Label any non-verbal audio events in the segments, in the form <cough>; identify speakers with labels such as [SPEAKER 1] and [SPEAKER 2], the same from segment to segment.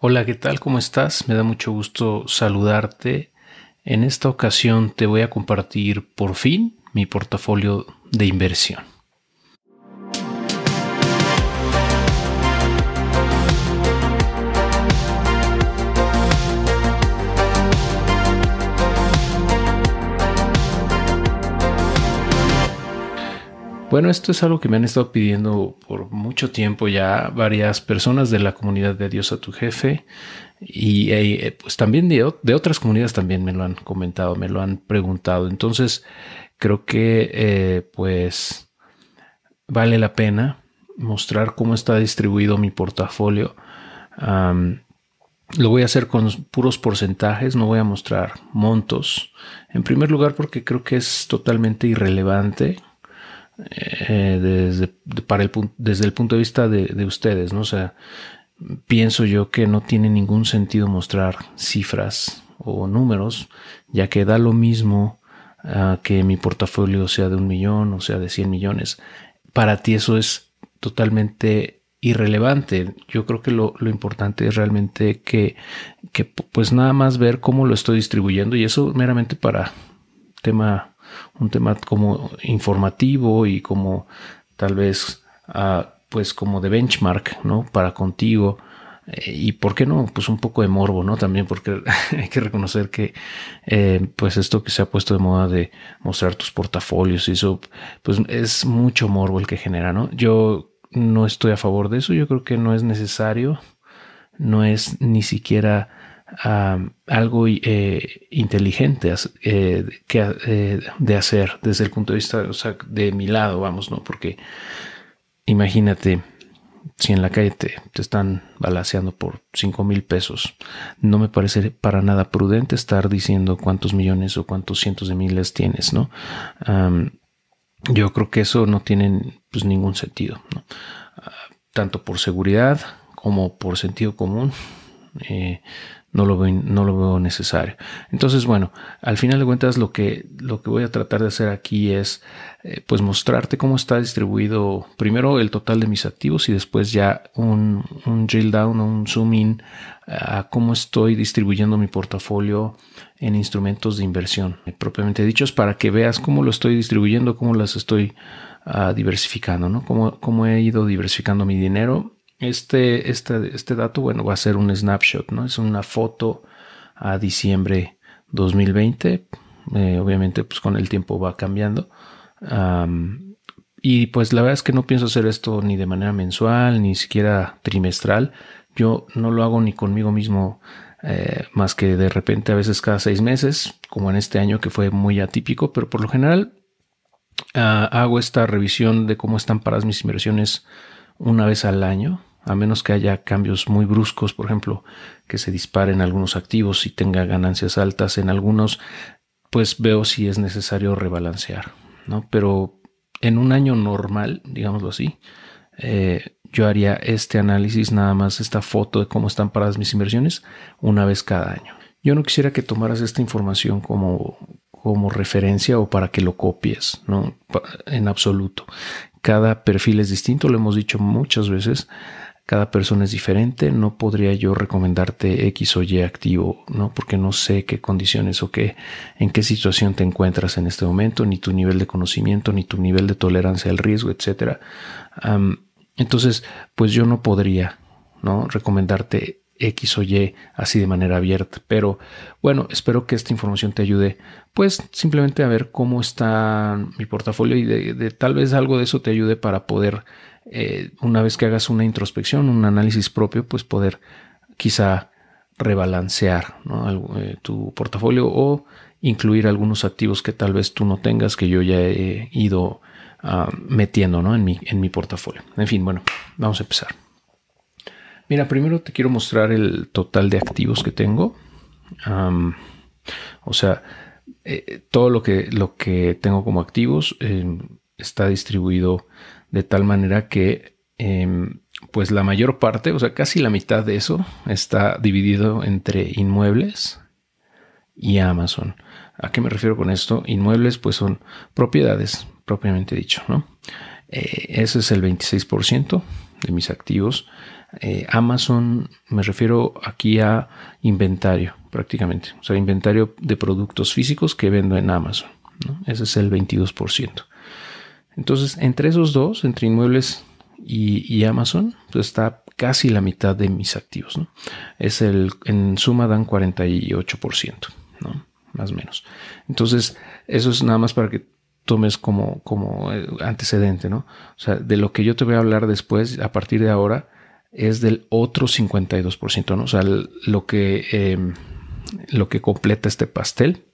[SPEAKER 1] Hola, ¿qué tal? ¿Cómo estás? Me da mucho gusto saludarte. En esta ocasión te voy a compartir por fin mi portafolio de inversión. Bueno, esto es algo que me han estado pidiendo por mucho tiempo ya varias personas de la comunidad de Dios a tu jefe y eh, pues también de, otras comunidades también me lo han comentado, me lo han preguntado. Entonces creo que eh, pues vale la pena mostrar cómo está distribuido mi portafolio. lo voy a hacer con puros porcentajes, no voy a mostrar montos. En primer lugar porque creo que es totalmente irrelevante eh, desde, para el, desde el punto de vista de, ustedes, ¿no? O sea, pienso yo que no tiene ningún sentido mostrar cifras o números, ya que da lo mismo ah, que mi portafolio sea de un millón o sea de 100 millones. Para ti eso es totalmente irrelevante. Yo creo que lo, lo importante es realmente que, que, pues nada más ver cómo lo estoy distribuyendo y eso meramente para tema un tema como informativo y como tal vez ah, pues como de benchmark, ¿no? Para contigo. Eh, y por qué no, pues un poco de morbo, ¿no? También porque <laughs> hay que reconocer que, eh, pues esto que se ha puesto de moda de mostrar tus portafolios y eso, pues es mucho morbo el que genera, ¿no? Yo no estoy a favor de eso, yo creo que no es necesario, no es ni siquiera algo eh, inteligente eh, que, eh, de hacer desde el punto de vista de mi lado, vamos, ¿no? Porque imagínate si en la calle te, están balaseando por 5 mil pesos, no me parece para nada prudente estar diciendo cuántos millones o cuántos cientos de miles tienes, ¿no? yo creo que eso no tiene pues, ningún sentido. Ah, tanto por seguridad como por sentido común. Eh, no lo veo, no lo veo necesario. Entonces, bueno, al final de cuentas lo que, lo que voy a tratar de hacer aquí es eh, pues mostrarte cómo está distribuido primero el total de mis activos y después ya un, un drill down un zoom in a cómo estoy distribuyendo mi portafolio en instrumentos de inversión propiamente dichos para que veas cómo lo estoy distribuyendo, cómo las estoy ah, diversificando, ¿no? Cómo, cómo he ido diversificando mi dinero este, este, este dato, bueno, va a ser un snapshot, ¿no? Es una foto a diciembre 2020. Eh, obviamente, pues con el tiempo va cambiando. y pues la verdad es que no pienso hacer esto ni de manera mensual, ni siquiera trimestral. Yo no lo hago ni conmigo mismo eh, más que de repente a veces cada seis meses, como en este año que fue muy atípico, pero por lo general ah, hago esta revisión de cómo están paradas mis inversiones una vez al año a menos que haya cambios muy bruscos, por ejemplo, que se disparen algunos activos y tenga ganancias altas en algunos, pues veo si es necesario rebalancear, ¿no? Pero en un año normal, digámoslo así, eh, yo haría este análisis, nada más esta foto de cómo están paradas mis inversiones, una vez cada año. Yo no quisiera que tomaras esta información como, como referencia o para que lo copies, ¿no? En absoluto. Cada perfil es distinto, lo hemos dicho muchas veces. Cada persona es diferente, no podría yo recomendarte X o Y activo, ¿no? Porque no sé qué condiciones o qué, en qué situación te encuentras en este momento, ni tu nivel de conocimiento, ni tu nivel de tolerancia al riesgo, etcétera. entonces, pues yo no podría, ¿no? Recomendarte X o Y así de manera abierta. Pero bueno, espero que esta información te ayude, pues simplemente a ver cómo está mi portafolio y de tal vez algo de eso te ayude para poder eh, una vez que hagas una introspección, un análisis propio, pues poder quizá rebalancear eh, tu portafolio o incluir algunos activos que tal vez tú no tengas, que yo ya he ido ah, metiendo en, mi, en mi portafolio. En fin, bueno, vamos a empezar. Mira, primero te quiero mostrar el total de activos que tengo. o sea, eh, todo lo que, lo que tengo como activos está distribuido de tal manera que em, pues la mayor parte, o sea, casi la mitad de eso está dividido entre inmuebles y Amazon. ¿A qué me refiero con esto? Inmuebles pues son propiedades, propiamente dicho, ¿no? Eh, ese es el 26% de mis activos. Eh, Amazon, me refiero aquí a inventario prácticamente, o sea, inventario de productos físicos que vendo en Amazon. Ese es el 22%. Entonces, entre esos dos, entre inmuebles y, Amazon, pues está casi la mitad de mis activos. Es el, en suma dan 48%, ¿no? más o menos. Entonces, eso es nada más para que tomes como, como eh, antecedente. O sea, de lo que yo te voy a hablar después, a partir de ahora, es del otro 52%, ¿no? O sea, lo que, em, lo que completa este pastel,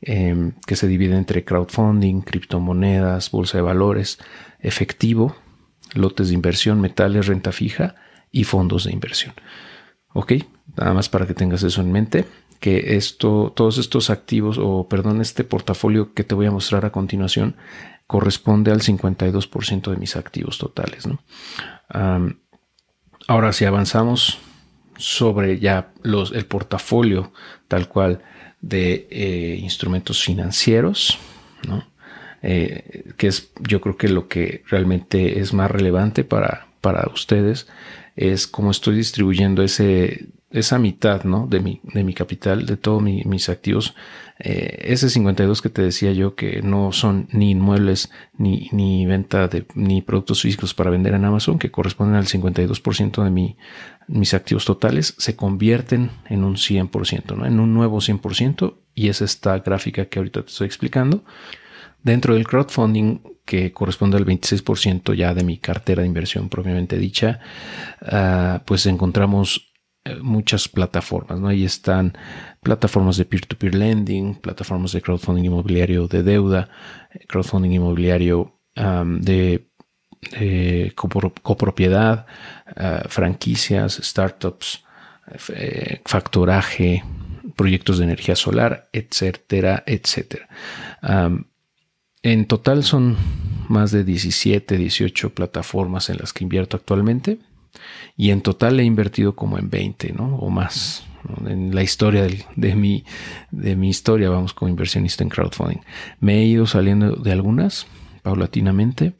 [SPEAKER 1] em, que se divide entre crowdfunding, criptomonedas, bolsa de valores, efectivo, lotes de inversión, metales, renta fija y fondos de inversión. ¿Ok? Nada más para que tengas eso en mente que esto, todos estos activos, o perdón, este portafolio que te voy a mostrar a continuación, corresponde al 52% de mis activos totales. Ahora, si avanzamos sobre ya los, el portafolio tal cual de eh, instrumentos financieros, eh, que es yo creo que lo que realmente es más relevante para, para ustedes, es cómo estoy distribuyendo ese esa mitad ¿no? de, mi, de mi capital, de todos mis activos, eh, ese 52 que te decía yo que no son ni inmuebles ni, ni venta de ni productos físicos para vender en Amazon, que corresponden al 52% de mi, mis activos totales, se convierten en un 100%, ¿no? en un nuevo 100%, y es esta gráfica que ahorita te estoy explicando. Dentro del crowdfunding, que corresponde al 26% ya de mi cartera de inversión propiamente dicha, ah, pues encontramos eh, muchas plataformas, ¿no? Ahí están plataformas de peer-to-peer lending, plataformas de crowdfunding inmobiliario de deuda, crowdfunding inmobiliario de, copropiedad, ah, franquicias, startups, eh, factoraje, proyectos de energía solar, etcétera, etcétera. En total son más de 17, 18 plataformas en las que invierto actualmente y en total he invertido como en 20, ¿no? O más. En la historia de, mi, de mi historia, vamos, como inversionista en crowdfunding. Me he ido saliendo de algunas paulatinamente.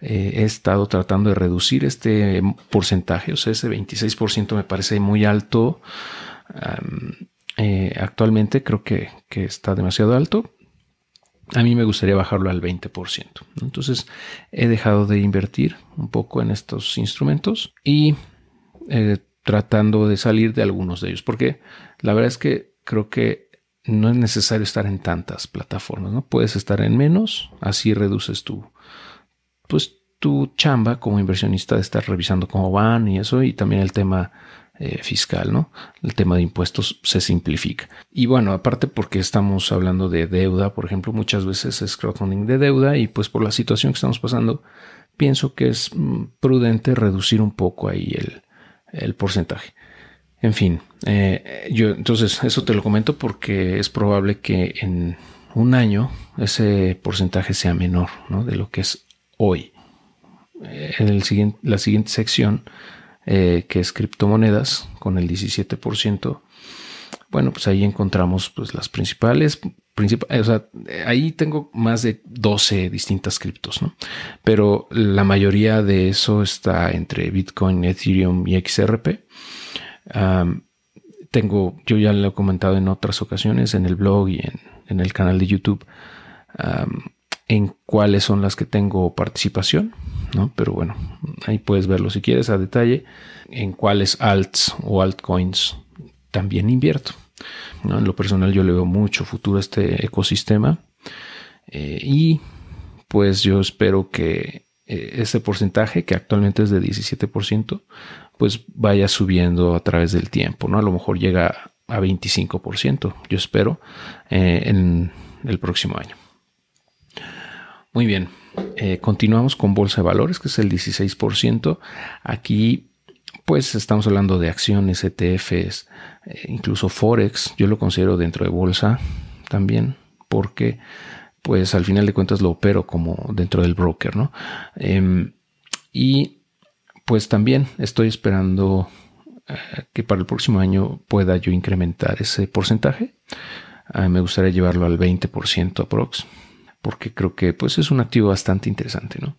[SPEAKER 1] Eh, he estado tratando de reducir este porcentaje, o sea, ese 26% me parece muy alto. Eh, actualmente creo que, que está demasiado alto. A mí me gustaría bajarlo al 20%. Entonces he dejado de invertir un poco en estos instrumentos y eh, tratando de salir de algunos de ellos. Porque la verdad es que creo que no es necesario estar en tantas plataformas. ¿no? Puedes estar en menos, así reduces tu, pues, tu chamba como inversionista de estar revisando cómo van y eso. Y también el tema eh, fiscal, ¿no? El tema de impuestos se simplifica. Y bueno, aparte porque estamos hablando de deuda, por ejemplo, muchas veces es crowdfunding de deuda y pues por la situación que estamos pasando, pienso que es mm, prudente reducir un poco ahí el, porcentaje. En fin, eh, yo entonces eso te lo comento porque es probable que en un año ese porcentaje sea menor ¿no? de lo que es hoy. Eh, en el siguiente, la siguiente sección eh, que es criptomonedas, con el 17%. Bueno, pues ahí encontramos pues, las principales, principales, o sea, ahí tengo más de 12 distintas criptos, ¿no? Pero la mayoría de eso está entre Bitcoin, Ethereum y XRP. tengo, yo ya lo he comentado en otras ocasiones en el blog y en, el canal de YouTube, en cuáles son las que tengo participación. ¿No? Pero bueno, ahí puedes verlo si quieres a detalle en cuáles alts o altcoins también invierto. En lo personal yo le veo mucho futuro a este ecosistema eh, y pues yo espero que eh, ese porcentaje que actualmente es de 17% pues vaya subiendo a través del tiempo, ¿no? A lo mejor llega a 25%, yo espero, eh, en el próximo año. Muy bien, eh, continuamos con Bolsa de Valores, que es el 16%. Aquí, pues, estamos hablando de acciones, ETFs, eh, incluso Forex. Yo lo considero dentro de Bolsa también, porque, pues, al final de cuentas lo opero como dentro del broker, ¿no? Em, y, pues, también estoy esperando eh, que para el próximo año pueda yo incrementar ese porcentaje. me gustaría llevarlo al 20% aprox porque creo que pues es un activo bastante interesante, ¿no?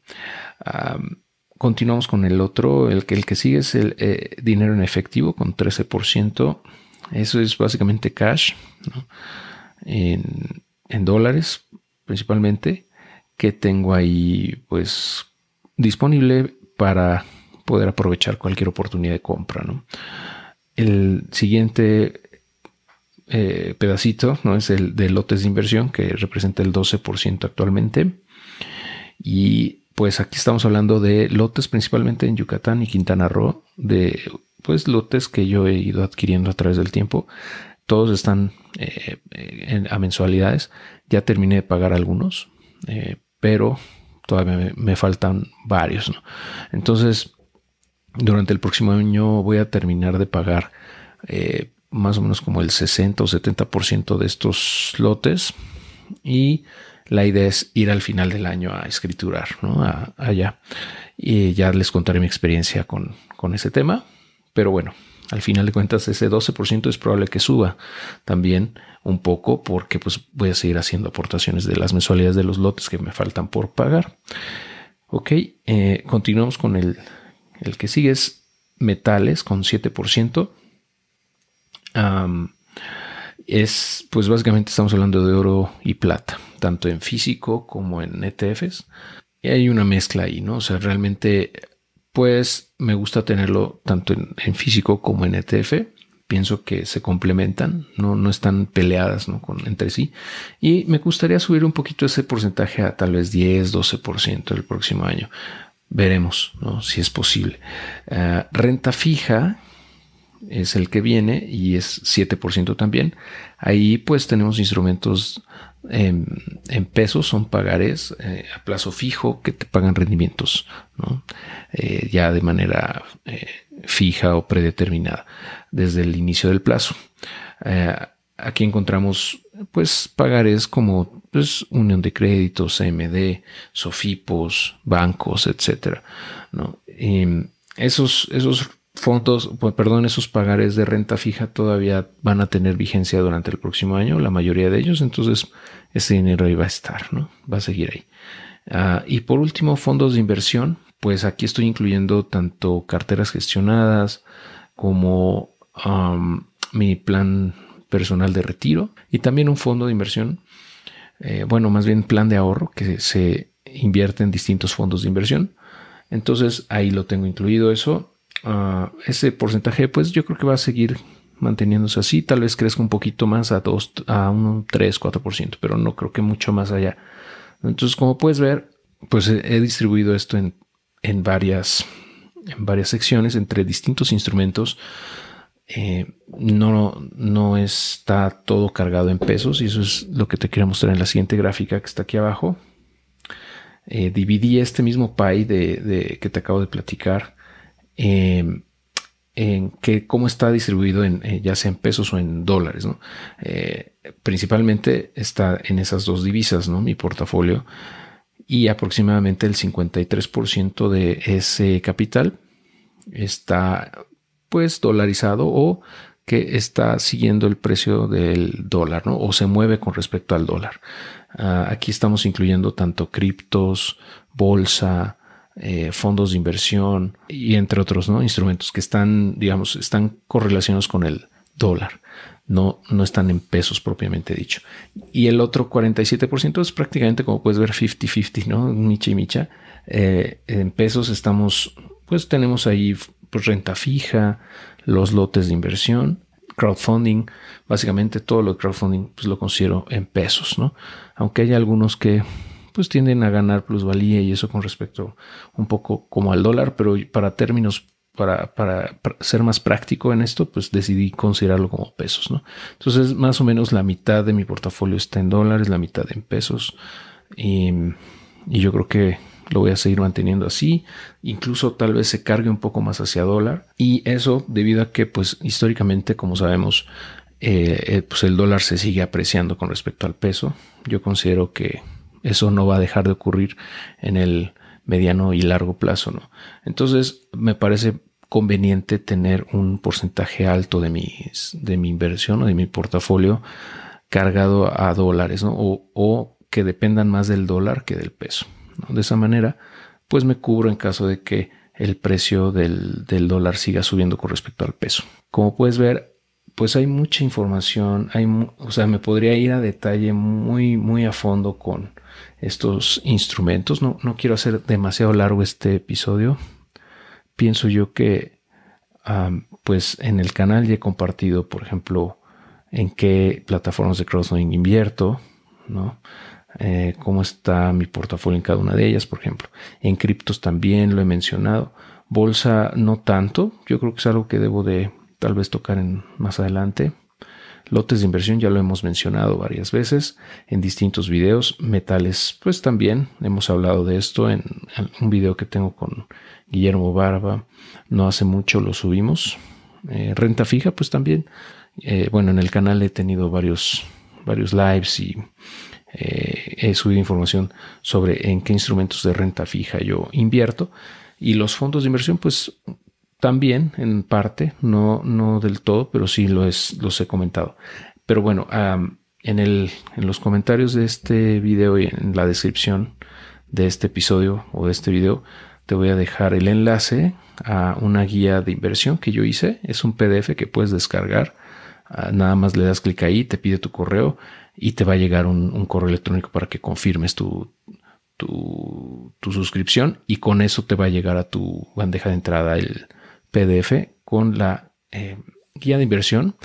[SPEAKER 1] continuamos con el otro, el que, el que sigue es el eh, dinero en efectivo con 13%. Eso es básicamente cash en, en, dólares principalmente que tengo ahí pues disponible para poder aprovechar cualquier oportunidad de compra. ¿no? El siguiente eh, pedacito ¿no? es el de lotes de inversión que representa el 12% actualmente. Y pues aquí estamos hablando de lotes principalmente en Yucatán y Quintana Roo, de pues lotes que yo he ido adquiriendo a través del tiempo. Todos están eh, a mensualidades. Ya terminé de pagar algunos, eh, pero todavía me, faltan varios. Entonces, durante el próximo año voy a terminar de pagar más o menos como el 60 o 70% de estos lotes y la idea es ir al final del año a escriturar, ¿no? allá. Y ya les contaré mi experiencia con, con ese tema. Pero bueno, al final de cuentas ese 12% es probable que suba también un poco porque pues voy a seguir haciendo aportaciones de las mensualidades de los lotes que me faltan por pagar. Ok, eh, continuamos con el, el que sigue es metales con 7% es, pues básicamente estamos hablando de oro y plata, tanto en físico como en ETFs. Y hay una mezcla ahí, ¿no? O sea, realmente, pues me gusta tenerlo tanto en, físico como en ETF. Pienso que se complementan, no, no están peleadas ¿no? Con, entre sí. Y me gustaría subir un poquito ese porcentaje a tal vez 10, 12% el próximo año. Veremos ¿no? si es posible. Ah, renta fija, es el que viene y es 7% también. Ahí pues tenemos instrumentos en, pesos, son pagares eh, a plazo fijo que te pagan rendimientos, eh, ya de manera eh, fija o predeterminada desde el inicio del plazo. aquí encontramos pues pagares como pues, Unión de Créditos, CMD, Sofipos, bancos, etcétera. esos, esos fondos, perdón, esos pagares de renta fija todavía van a tener vigencia durante el próximo año, la mayoría de ellos, entonces ese dinero ahí va a estar, ¿no? Va a seguir ahí. Ah, y por último, fondos de inversión, pues aquí estoy incluyendo tanto carteras gestionadas como mi plan personal de retiro y también un fondo de inversión, eh, bueno, más bien plan de ahorro que se invierte en distintos fondos de inversión. Entonces ahí lo tengo incluido eso ese porcentaje, pues yo creo que va a seguir manteniéndose así. Tal vez crezca un poquito más a, dos, a un 3, 4%, pero no creo que mucho más allá. Entonces, como puedes ver, pues he, distribuido esto en, en, varias, en varias secciones entre distintos instrumentos. Eh, no, no está todo cargado en pesos y eso es lo que te quiero mostrar en la siguiente gráfica que está aquí abajo. Eh, dividí este mismo pie de, de, que te acabo de platicar Em, en que cómo está distribuido en, eh, ya sea en pesos o en dólares. Eh, principalmente está en esas dos divisas, ¿no? mi portafolio, y aproximadamente el 53% de ese capital está pues dolarizado o que está siguiendo el precio del dólar, ¿no? O se mueve con respecto al dólar. Ah, aquí estamos incluyendo tanto criptos, bolsa, eh, fondos de inversión y entre otros ¿no? instrumentos que están, digamos, están correlacionados con el dólar. No, no están en pesos propiamente dicho. Y el otro 47% es prácticamente como puedes ver 50-50, ¿no? Micha y micha. Eh, en pesos estamos, pues tenemos ahí pues, renta fija, los lotes de inversión, crowdfunding, básicamente todo lo de crowdfunding pues lo considero en pesos, ¿no? Aunque hay algunos que pues tienden a ganar plusvalía y eso con respecto un poco como al dólar, pero para términos, para, para, ser más práctico en esto, pues decidí considerarlo como pesos, ¿no? Entonces, más o menos la mitad de mi portafolio está en dólares, la mitad en pesos y, y yo creo que lo voy a seguir manteniendo así, incluso tal vez se cargue un poco más hacia dólar y eso debido a que pues históricamente como sabemos eh, eh, pues el dólar se sigue apreciando con respecto al peso. Yo considero que eso no va a dejar de ocurrir en el mediano y largo plazo, ¿no? Entonces, me parece conveniente tener un porcentaje alto de, de mi inversión o de mi portafolio cargado a dólares, ¿no? O, que dependan más del dólar que del peso. De esa manera, pues me cubro en caso de que el precio del, dólar siga subiendo con respecto al peso. Como puedes ver, pues hay mucha información, hay, o sea, me podría ir a detalle muy, muy a fondo con estos instrumentos. No, no quiero hacer demasiado largo este episodio. Pienso yo que, pues en el canal ya he compartido, por ejemplo, en qué plataformas de crowdfunding invierto, ¿no? Eh, cómo está mi portafolio en cada una de ellas, por ejemplo. En criptos también lo he mencionado. Bolsa no tanto, yo creo que es algo que debo de tal vez tocar en, más adelante. Lotes de inversión ya lo hemos mencionado varias veces en distintos videos. Metales, pues también hemos hablado de esto en, un video que tengo con Guillermo Barba. No hace mucho lo subimos. Eh, renta fija, pues también. Eh, bueno, en el canal he tenido varios, varios lives y eh, he subido información sobre en qué instrumentos de renta fija yo invierto. Y los fondos de inversión, pues también en parte, no, no del todo, pero sí lo es, los he comentado. Pero bueno, en, el, en los comentarios de este video y en la descripción de este episodio o de este video, te voy a dejar el enlace a una guía de inversión que yo hice. Es un PDF que puedes descargar. Ah, nada más le das clic ahí, te pide tu correo y te va a llegar un, correo electrónico para que confirmes tu, tu, suscripción y con eso te va a llegar a tu bandeja de entrada el PDF con la eh, guía de inversión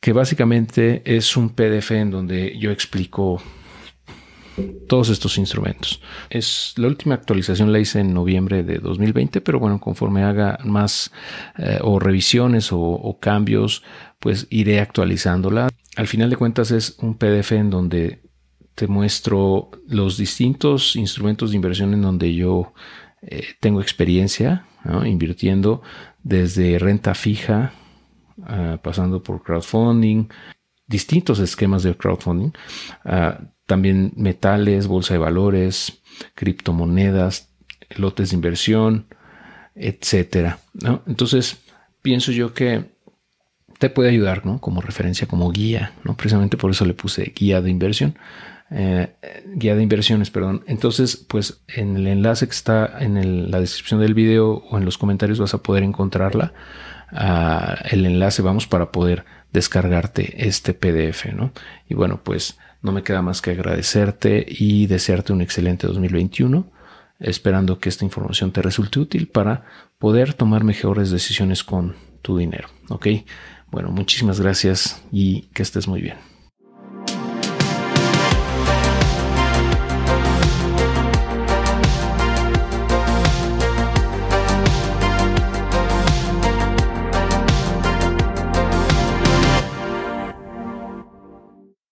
[SPEAKER 1] que básicamente es un PDF en donde yo explico todos estos instrumentos. Es la última actualización la hice en noviembre de 2020, pero bueno, conforme haga más eh, o revisiones o, cambios, pues iré actualizándola. Al final de cuentas es un PDF en donde te muestro los distintos instrumentos de inversión en donde yo eh, tengo experiencia invirtiendo desde renta fija, ah, pasando por crowdfunding, distintos esquemas de crowdfunding, ah, también metales, bolsa de valores, criptomonedas, lotes de inversión, etcétera. Entonces, pienso yo que te puede ayudar, ¿no? Como referencia, como guía, ¿no? Precisamente por eso le puse guía de inversión. Eh, guía de inversiones, perdón. Entonces, pues en el enlace que está en la descripción del video o en los comentarios vas a poder encontrarla. Ah, el enlace, vamos, para poder descargarte este PDF, ¿no? Y bueno, pues no me queda más que agradecerte y desearte un excelente 2021, esperando que esta información te resulte útil para poder tomar mejores decisiones con tu dinero, ¿ok? Bueno, muchísimas gracias y que estés muy bien.